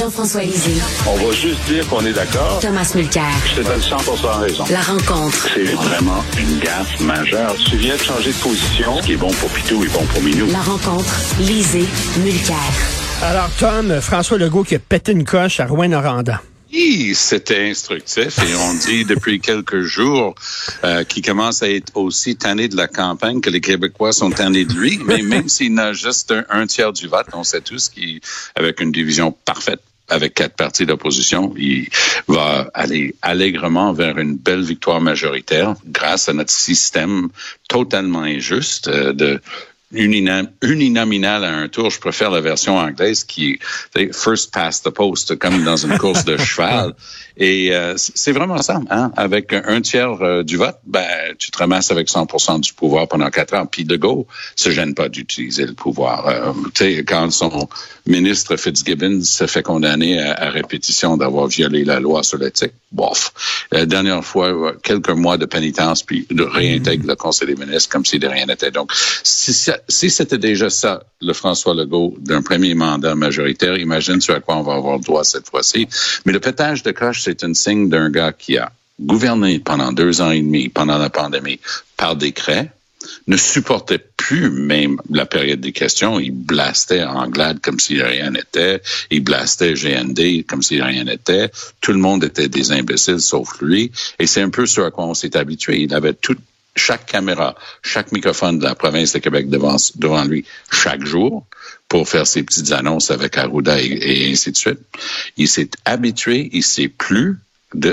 Jean-François Lisée. On va juste dire qu'on est d'accord. Thomas Mulcair. Je te donne 100 raison. La rencontre. C'est vraiment une gaffe majeure. Tu viens de changer de position. Ce qui est bon pour Pitou est bon pour Minou. La rencontre. Lisée. Mulcair. Alors, Tom, François Legault qui a pété une coche à Rouen-Noranda. C'était instructif et on dit depuis quelques jours euh, qu'il commence à être aussi tanné de la campagne que les Québécois sont tannés de lui. Mais même s'il n'a juste un, tiers du vote, on sait tous qu'avec une division parfaite avec quatre partis d'opposition, il va aller allègrement vers une belle victoire majoritaire grâce à notre système totalement injuste euh, de uninominal à un tour. Je préfère la version anglaise qui est first past the post, comme dans une course de cheval. Et euh, c'est vraiment ça. Hein? Avec un tiers euh, du vote, ben, tu te ramasses avec 100% du pouvoir pendant quatre ans. Puis Legault se gêne pas d'utiliser le pouvoir. Euh, quand son ministre Fitzgibbon se fait condamner à, répétition d'avoir violé la loi sur l'éthique, bof. La dernière fois, quelques mois de pénitence, puis de réintègre le Conseil des ministres comme si de rien n'était. Donc, si, si c'était déjà ça, le François Legault d'un premier mandat majoritaire, imagine sur à quoi on va avoir droit cette fois-ci. Mais le pétage de coche, c'est un signe d'un gars qui a gouverné pendant deux ans et demi, pendant la pandémie, par décret, ne supportait plus même la période des questions. Il blastait Anglade comme si rien n'était. Il blastait GND comme si rien n'était. Tout le monde était des imbéciles sauf lui. Et c'est un peu ce à quoi on s'est habitué. Il avait tout, chaque caméra, chaque microphone de la province de Québec devant, lui chaque jour pour faire ses petites annonces avec Arruda et, ainsi de suite. Il s'est habitué, il sait plus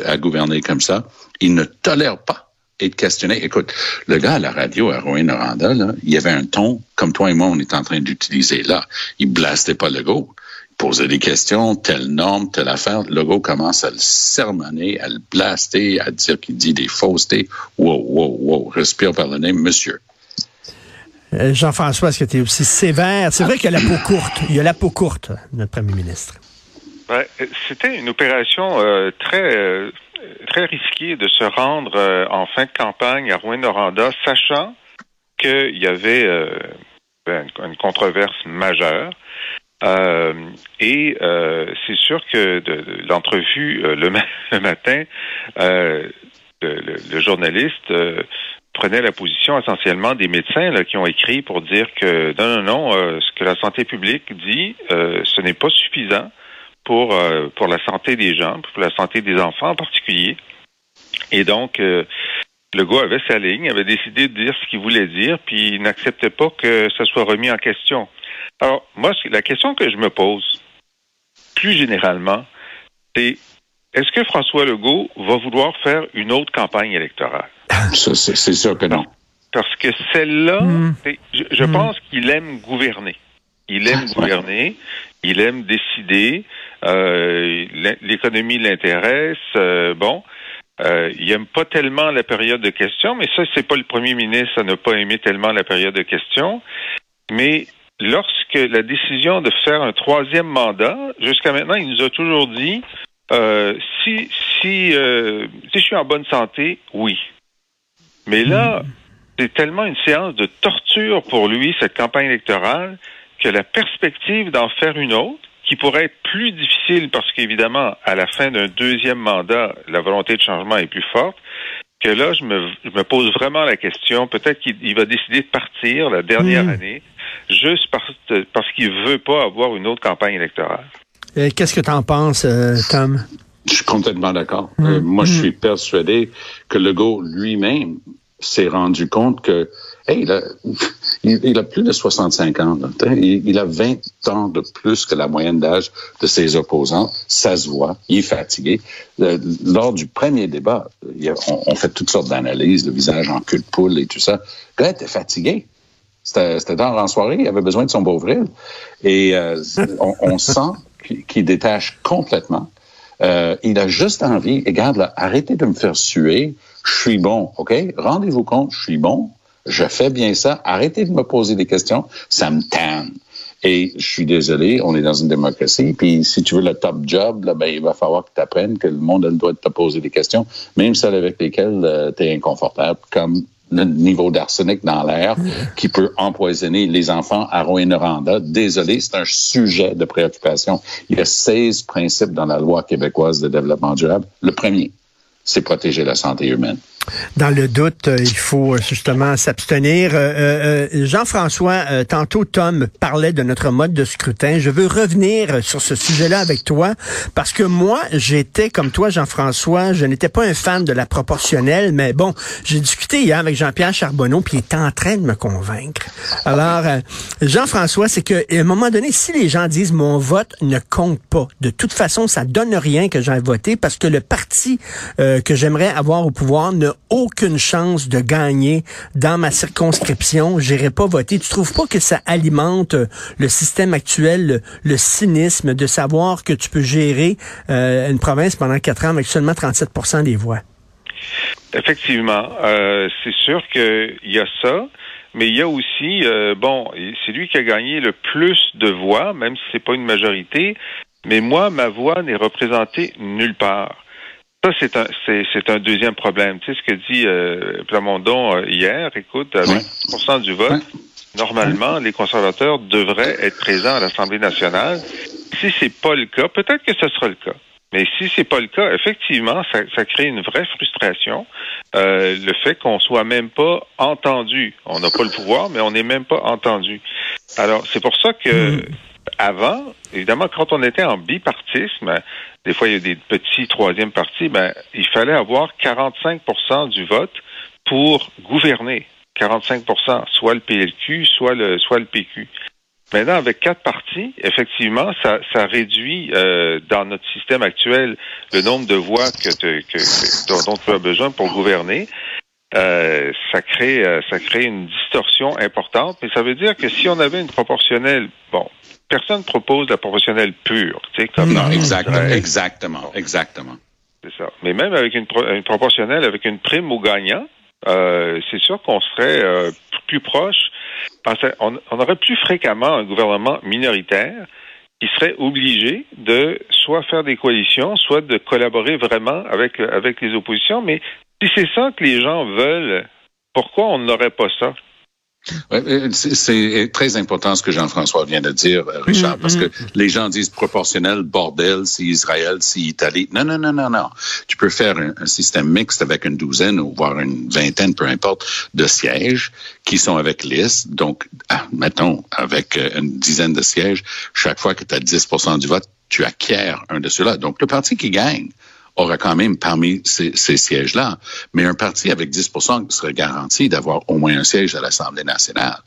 à gouverner comme ça. Il ne tolère pas être questionné. Écoute, le gars à la radio à Rouen-Noranda, il y avait un ton comme toi et moi, on est en train d'utiliser là. Il blastait pas le go poser des questions, telle norme, telle affaire. Le gars commence à le sermonner, à le blaster, à dire qu'il dit des faussetés. Wow, wow, wow, respire par le nez, monsieur. Euh, Jean-François, est-ce que tu es aussi sévère? C'est vrai qu'il y a la peau courte. Il y a la peau courte, notre premier ministre. C'était une opération euh, très euh, très risquée de se rendre en fin de campagne à Rouen-Noranda, sachant qu'il y avait une controverse majeure. Et c'est sûr que de, l'entrevue le, matin, le, journaliste prenait la position essentiellement des médecins là, qui ont écrit pour dire que non, non, non, euh, ce que la santé publique dit, euh, ce n'est pas suffisant pour, euh, pour la santé des gens, pour la santé des enfants en particulier. Et donc, le gars avait sa ligne, avait décidé de dire ce qu'il voulait dire, puis il n'acceptait pas que ça soit remis en question. Alors, moi, la question que je me pose, plus généralement, c'est est-ce que François Legault va vouloir faire une autre campagne électorale? C'est sûr que non. Parce que celle-là, hmm. je, hmm. pense qu'il aime gouverner. Il aime gouverner, il aime décider, euh, l'économie l'intéresse, euh, bon. Euh, il aime pas tellement la période de questions, mais ça, c'est pas le premier ministre à ne pas aimer tellement la période de questions. Mais lorsque la décision de faire un troisième mandat, jusqu'à maintenant, il nous a toujours dit euh, si si euh, si je suis en bonne santé, oui. Mais là, hmm. c'est tellement une séance de torture pour lui cette campagne électorale que la perspective d'en faire une autre, qui pourrait être plus difficile parce qu'évidemment, à la fin d'un deuxième mandat, la volonté de changement est plus forte, que là, je me, je me pose vraiment la question, peut-être qu'il va décider de partir la dernière hmm. année, juste parce, parce qu'il veut pas avoir une autre campagne électorale. Qu'est-ce que tu en penses, euh, Tom? Je suis complètement d'accord. Euh, mm. moi, je mm. suis persuadé que Legault lui-même s'est rendu compte que, hey, il, a, plus de 65 ans. il, a 20 ans de plus que la moyenne d'âge de ses opposants. Ça se voit. Il est fatigué. Euh, lors du premier débat, on, fait toutes sortes d'analyses, le visage en cul de poule et tout ça. Le était fatigué. C'était dans en soirée, il avait besoin de son beau-vril. Et on, on sent qui, détache complètement. Euh, il a juste envie, regarde là, arrêtez de me faire suer, je suis bon, OK? Rendez-vous compte, je suis bon, je fais bien ça, arrêtez de me poser des questions, ça me tanne. Et je suis désolé, on est dans une démocratie, puis si tu veux le top job, ben, il va falloir que tu apprennes que le monde a le droit de te poser des questions, même celles avec lesquelles euh, tu es inconfortable, comme niveau d'arsenic dans l'air qui peut empoisonner les enfants à Rouyn-Noranda. Désolé, c'est un sujet de préoccupation. Il y a 16 principes dans la loi québécoise de développement durable. Le premier, c'est protéger la santé humaine. Dans le doute, euh, il faut euh, justement s'abstenir. Euh, Jean-François, tantôt Tom parlait de notre mode de scrutin. Je veux revenir sur ce sujet-là avec toi parce que moi, j'étais comme toi, Jean-François, je n'étais pas un fan de la proportionnelle, mais bon, j'ai discuté hier avec Jean-Pierre Charbonneau, puis il est en train de me convaincre. Alors, Jean-François, c'est qu'à un moment donné, si les gens disent mon vote ne compte pas, de toute façon, ça donne rien que j'aille voter parce que le parti que j'aimerais avoir au pouvoir ne aucune chance de gagner dans ma circonscription, j'irai pas voter. Tu trouves pas que ça alimente euh, le système actuel, le, cynisme de savoir que tu peux gérer euh, une province pendant quatre ans avec seulement 37% des voix? Effectivement, euh, c'est sûr qu'il y a ça. Mais il y a aussi, bon, c'est lui qui a gagné le plus de voix, même si c'est pas une majorité. Mais moi, ma voix n'est représentée nulle part. Ça, c'est un, c'est, un deuxième problème. Tu sais ce que dit euh, Plamondon euh, hier, écoute, avec 100% du vote, normalement, les conservateurs devraient être présents à l'Assemblée nationale. Si c'est pas le cas, peut-être que ce sera le cas. Mais si c'est pas le cas, effectivement, ça, ça crée une vraie frustration. Euh, le fait qu'on soit même pas entendu. On n'a pas le pouvoir, mais on n'est même pas entendu. Alors, c'est pour ça que hmm. avant, évidemment, quand on était en bipartisme, des fois il y a des petits troisième partis, ben, il fallait avoir 45% du vote pour gouverner. 45 soit le PLQ, soit le, soit le PQ. Maintenant, avec quatre partis, effectivement, ça, ça réduit euh, dans notre système actuel le nombre de voix que, que, dont, tu as besoin pour gouverner. Euh, ça crée euh, ça crée une distorsion importante, mais ça veut dire que si on avait une proportionnelle, bon, personne propose la proportionnelle pure, tu sais, comme non, exactement, exactement, exactement. C'est ça. Mais même avec une, une, proportionnelle, avec une prime au gagnant, euh, c'est sûr qu'on serait plus proche. On, on, aurait plus fréquemment un gouvernement minoritaire qui serait obligé de soit faire des coalitions, soit de collaborer vraiment avec avec les oppositions. Mais si c'est ça que les gens veulent, pourquoi on n'aurait pas ça? C'est très important ce que Jean-François vient de dire, euh, Richard, parce que mm-hmm. les gens disent proportionnel, bordel, c'est Israël, c'est Italie. Non, non, non, non, non. Tu peux faire un, système mixte avec une douzaine ou voire une vingtaine, peu importe, de sièges qui sont avec liste. Donc, ah, mettons, avec euh, une dizaine de sièges, chaque fois que tu as 10% du vote, tu acquiers un de ceux-là. Donc, le parti qui gagne, aura quand même parmi ces, sièges-là. Mais un parti avec 10 serait garanti d'avoir au moins un siège à l'Assemblée nationale.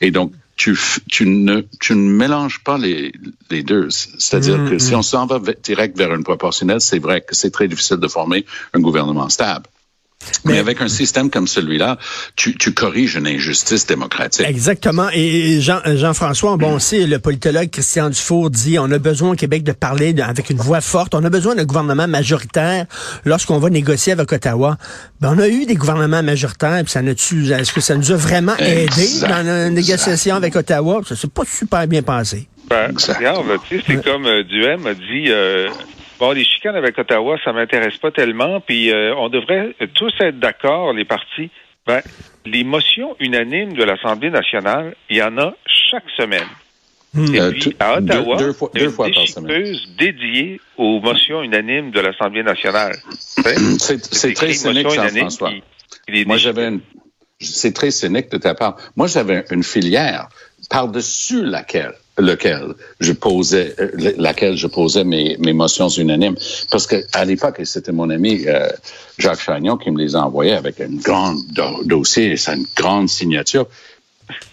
Et donc, tu, tu, ne, tu ne mélanges pas les, les deux. C'est-à-dire que si mm-hmm. on s'en va direct vers une proportionnelle, c'est vrai que c'est très difficile de former un gouvernement stable. Mais, avec un système comme celui-là, tu, tu, corriges une injustice démocratique. Exactement. Et Jean, Jean-François, bon, aussi, le politologue Christian Dufour dit on a besoin au Québec de parler avec une voix forte. On a besoin d'un gouvernement majoritaire lorsqu'on va négocier avec Ottawa. Ben, on a eu des gouvernements majoritaires, puis ça est-ce que ça nous a vraiment aidé dans la négociation avec Ottawa? Ça s'est pas super bien passé. Ben, regarde, tu sais, c'est comme euh, Duhem a dit, euh, Bon, les chicanes avec Ottawa, ça m'intéresse pas tellement, puis euh, on devrait tous être d'accord, les partis. Ben, les motions unanimes de l'Assemblée nationale, il y en a chaque semaine. Hmm. Et puis, à Ottawa, deux, fois, deux fois dédiée aux motions unanimes de l'Assemblée nationale. C'est très cynique, Jean-François. Moi, j'avais une... C'est très cynique de ta part. Moi, j'avais une filière par-dessus laquelle lequel je posais, euh, laquelle je posais mes, mes motions unanimes. Parce que à l'époque, c'était mon ami euh, Jacques Chagnon qui me les envoyait avec un grand dossier et une grande signature.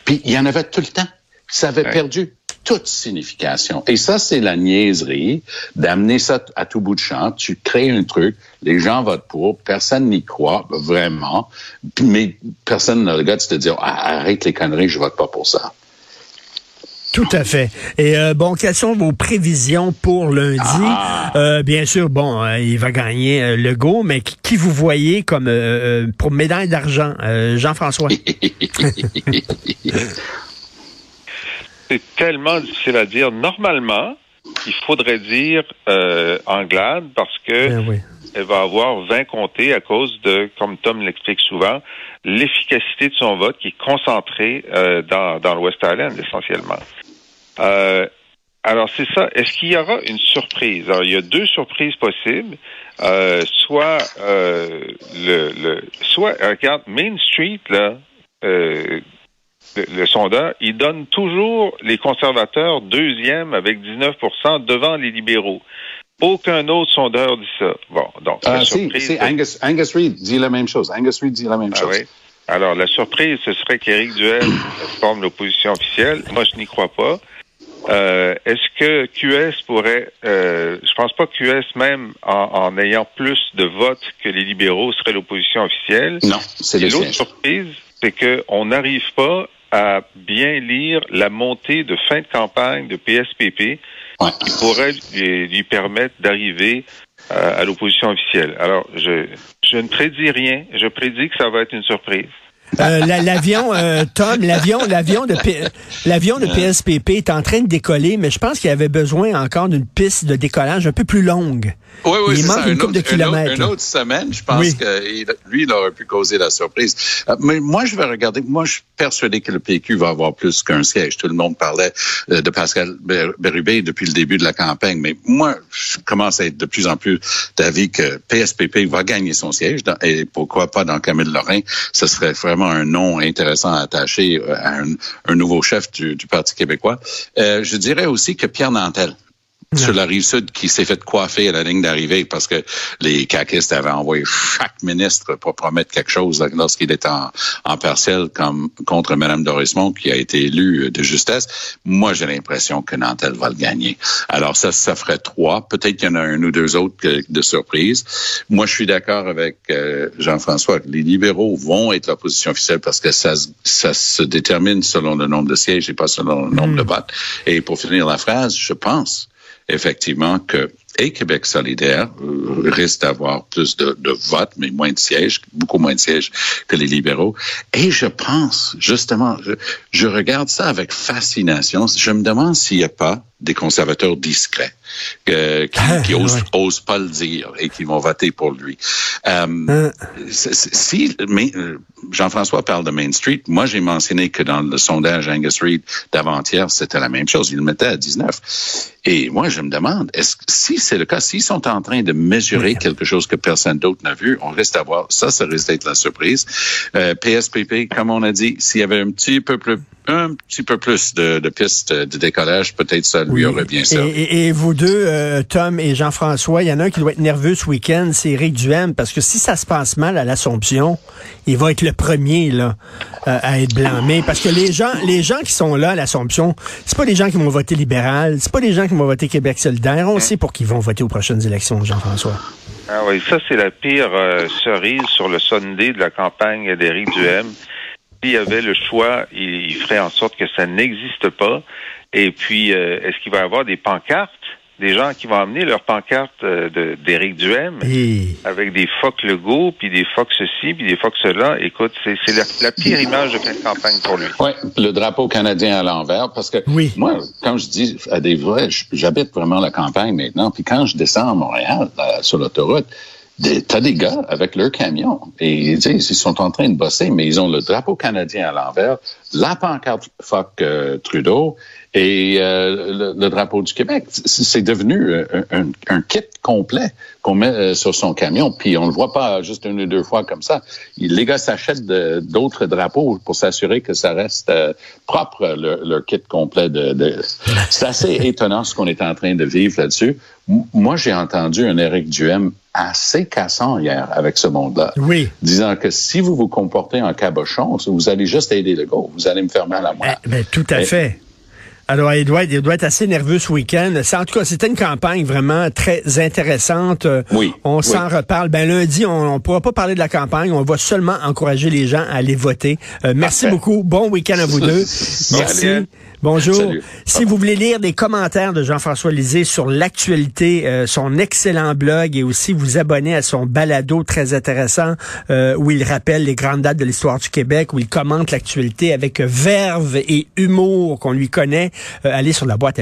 Puis il y en avait tout le temps. Ça avait perdu toute signification. Et ça, c'est la niaiserie d'amener ça à tout bout de champ. Tu crées un truc, les gens votent pour, personne n'y croit vraiment, mais personne n'a le gars de te dire ah, arrête les conneries, je vote pas pour ça. Tout à fait. Et euh, bon, quelles sont vos prévisions pour lundi? Ah. Euh, bien sûr, bon, euh, il va gagner le go, mais qui, vous voyez comme pour médaille d'argent? Jean-François. C'est tellement difficile à dire. Normalement, il faudrait dire Anglade parce que ben elle va avoir 20 comtés à cause de, comme Tom l'explique souvent, l'efficacité de son vote qui est concentrée euh, dans, dans le West Island essentiellement. Euh, alors c'est ça. Est-ce qu'il y aura une surprise? Alors il y a deux surprises possibles. Euh, soit euh, le, le, soit regarde Main Street là, euh, le, le, sondeur, il donne toujours les conservateurs deuxième avec 19% devant les libéraux. Aucun autre sondeur dit ça. Bon, donc ah, la si, surprise, si, Angus, Angus Reid dit la même chose. Angus Reid dit la même ah, chose. Oui. Alors la surprise, ce serait qu'Éric Duel forme l'opposition officielle. Moi, je n'y crois pas. Euh, Est-ce que QS pourrait, euh, je pense pas que QS même en, en, ayant plus de votes que les libéraux serait l'opposition officielle. Non, c'est l'autre surprise, c'est qu'on n'arrive pas à bien lire la montée de fin de campagne de PSPP ouais. qui pourrait lui, lui permettre d'arriver euh, à l'opposition officielle. Alors, je, je ne prédis rien. Je prédis que ça va être une surprise. Euh, l'avion, euh, Tom, l'avion, l'avion de l'avion de PSPP est en train de décoller, mais je pense qu'il avait besoin encore d'une piste de décollage un peu plus longue. Oui, oui, il manque ça, une couple de kilomètres. Une autre, une autre semaine, je pense oui. que lui, il aurait pu causer la surprise. Euh, mais moi, je vais regarder. Moi, je suis persuadé que le PQ va avoir plus qu'un siège. Tout le monde parlait de Pascal Bérubé depuis le début de la campagne, mais moi, je commence à être de plus en plus d'avis que PSPP va gagner son siège et pourquoi pas dans Camille Lorrain. Ce serait vraiment un nom intéressant à attacher à un, nouveau chef du, du Parti québécois. Euh, je dirais aussi que Pierre Nantel sur la rive sud qui s'est fait coiffer à la ligne d'arrivée parce que les caquistes avaient envoyé chaque ministre pour promettre quelque chose lorsqu'il était en, en partiel comme contre Mme Dorismont qui a été élue de justesse. Moi, j'ai l'impression que Nantel va le gagner. Alors ça, ça ferait trois. Peut-être qu'il y en a un ou deux autres de surprise. Moi, je suis d'accord avec euh, Jean-François. Les libéraux vont être l'opposition officielle parce que ça, ça se détermine selon le nombre de sièges et pas selon le nombre mmh. de votes. Et pour finir la phrase, je pense effectivement que et Québec solidaire euh, risque d'avoir plus de, de, votes, mais moins de sièges, beaucoup moins de sièges que les libéraux. Et je pense, justement, je, je regarde ça avec fascination. Je me demande s'il n'y a pas des conservateurs discrets euh, qui, ah, qui osent, ouais. osent, pas le dire et qui vont voter pour lui. Euh, ah. Si mais, Jean-François parle de Main Street, moi j'ai mentionné que dans le sondage Angus Reid d'avant-hier, c'était la même chose. Il le mettait à 19. Et moi, je me demande, est-ce si c'est le cas, s'ils sont en train de mesurer oui. quelque chose que personne d'autre n'a vu, on risque d'avoir, ça, ça risque d'être la surprise. Euh, PSPP, comme on a dit, s'il y avait un petit peu plus un petit peu plus de, de pistes de décollage, peut-être ça oui. aurait bien servi. Et, et, et vous deux, euh, Tom et Jean-François, il y en a un qui doit être nerveux ce week-end, c'est Éric Duhem, parce que si ça se passe mal à l'Assomption, il va être le premier là euh, à être blâmé, parce que les gens, les gens qui sont là à l'Assomption, c'est pas des gens qui vont voter libéral, c'est pas des gens qui vont voter Québec solidaire. On sait pour qui ils vont voter aux prochaines élections, Jean-François. Ah oui, ça c'est la pire euh, cerise sur le Sunday de la campagne d'Éric Duhem s'il y avait le choix, il, ferait en sorte que ça n'existe pas. Et puis, euh, est-ce qu'il va y avoir des pancartes? Des gens qui vont amener leurs pancartes euh, d'Éric Duhem avec des phoques Legault, puis des phoques ceci, puis des phoques cela. Écoute, c'est la, la, pire image de de campagne pour lui. Oui, le drapeau canadien à l'envers, parce que oui. moi, quand je dis à des vrais, j'habite vraiment la campagne maintenant, puis quand je descends à Montréal, là, sur l'autoroute, T'as des gars avec leur camion et ils sont en train de bosser, mais ils ont le drapeau canadien à l'envers, la pancarte fuck euh, Trudeau et euh, le, le, drapeau du Québec. C'est devenu un, un, un, kit complet qu'on met euh, sur son camion, puis on le voit pas juste une ou deux fois comme ça. Les gars s'achètent d'autres drapeaux pour s'assurer que ça reste euh, propre, leur, leur, kit complet. De, de... C'est assez étonnant ce qu'on est en train de vivre là-dessus. Moi, j'ai entendu un Éric Duhem assez cassant hier avec ce monde-là. Oui. Disant que si vous vous comportez en cabochon, vous allez juste aider le gars, vous allez me faire mal à moi. Eh, ben, tout à Et, fait. Alors, il doit, être, il doit être assez nerveux ce week-end. En tout cas, c'était une campagne vraiment très intéressante. Oui. On oui. s'en reparle. Ben lundi, on ne pourra pas parler de la campagne. On va seulement encourager les gens à aller voter. Euh, merci beaucoup. Bon week-end à vous deux. merci. Bonjour. Salut. Si vous voulez lire des commentaires de Jean-François Lisée sur l'actualité, euh, son excellent blog et aussi vous abonner à son balado très intéressant euh, où il rappelle les grandes dates de l'histoire du Québec, où il commente l'actualité avec verve et humour qu'on lui connaît, euh, allez sur la boîte